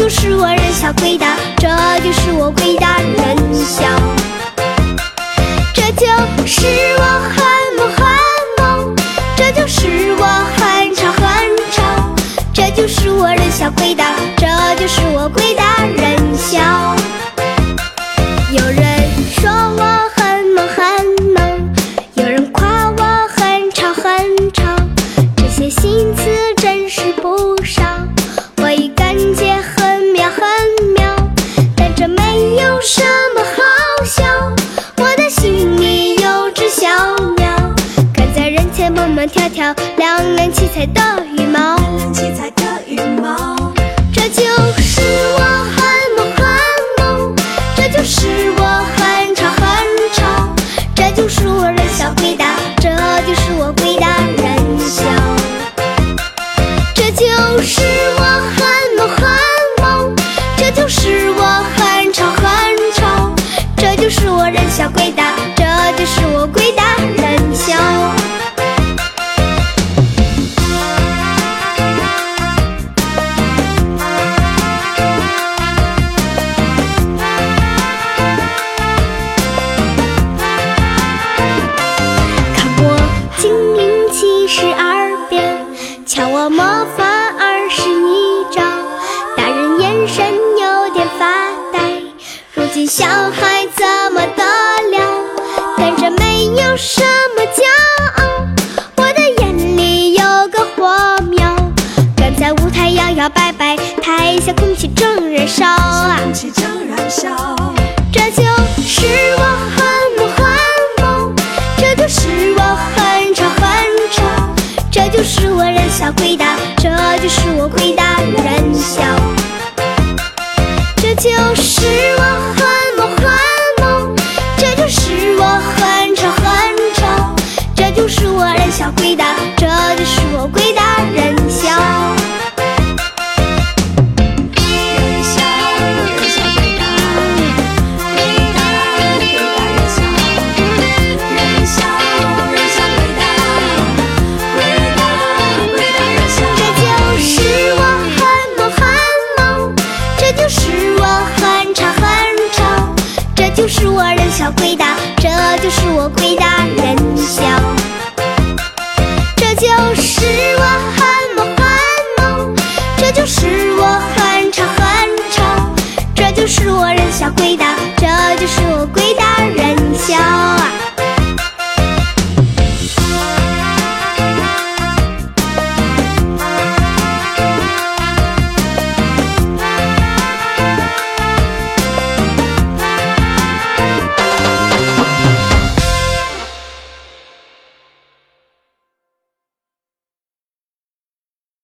就是我人小鬼大，这就是我鬼大人小。这就是我很萌很萌，这就是我很吵很吵，这就是我人小鬼大，这就是我鬼大彩的羽毛。七彩的羽毛，这就是我很萌很萌，这就是我很吵很吵，这就是我人小鬼大，这就是我我魔法二十一招。大人眼神有点发呆，如今小孩怎么得了？但这没有什么骄傲，我的眼里有个火苗，站在舞台摇摇摆摆，台下空气正燃烧啊！空气正燃烧，这就是我很人笑。这就是我很萌很萌，这就是我很丑很丑，这就是我人小鬼大，这就是我鬼大。人这就是我鬼大人笑。这就是我很萌很萌，这就是我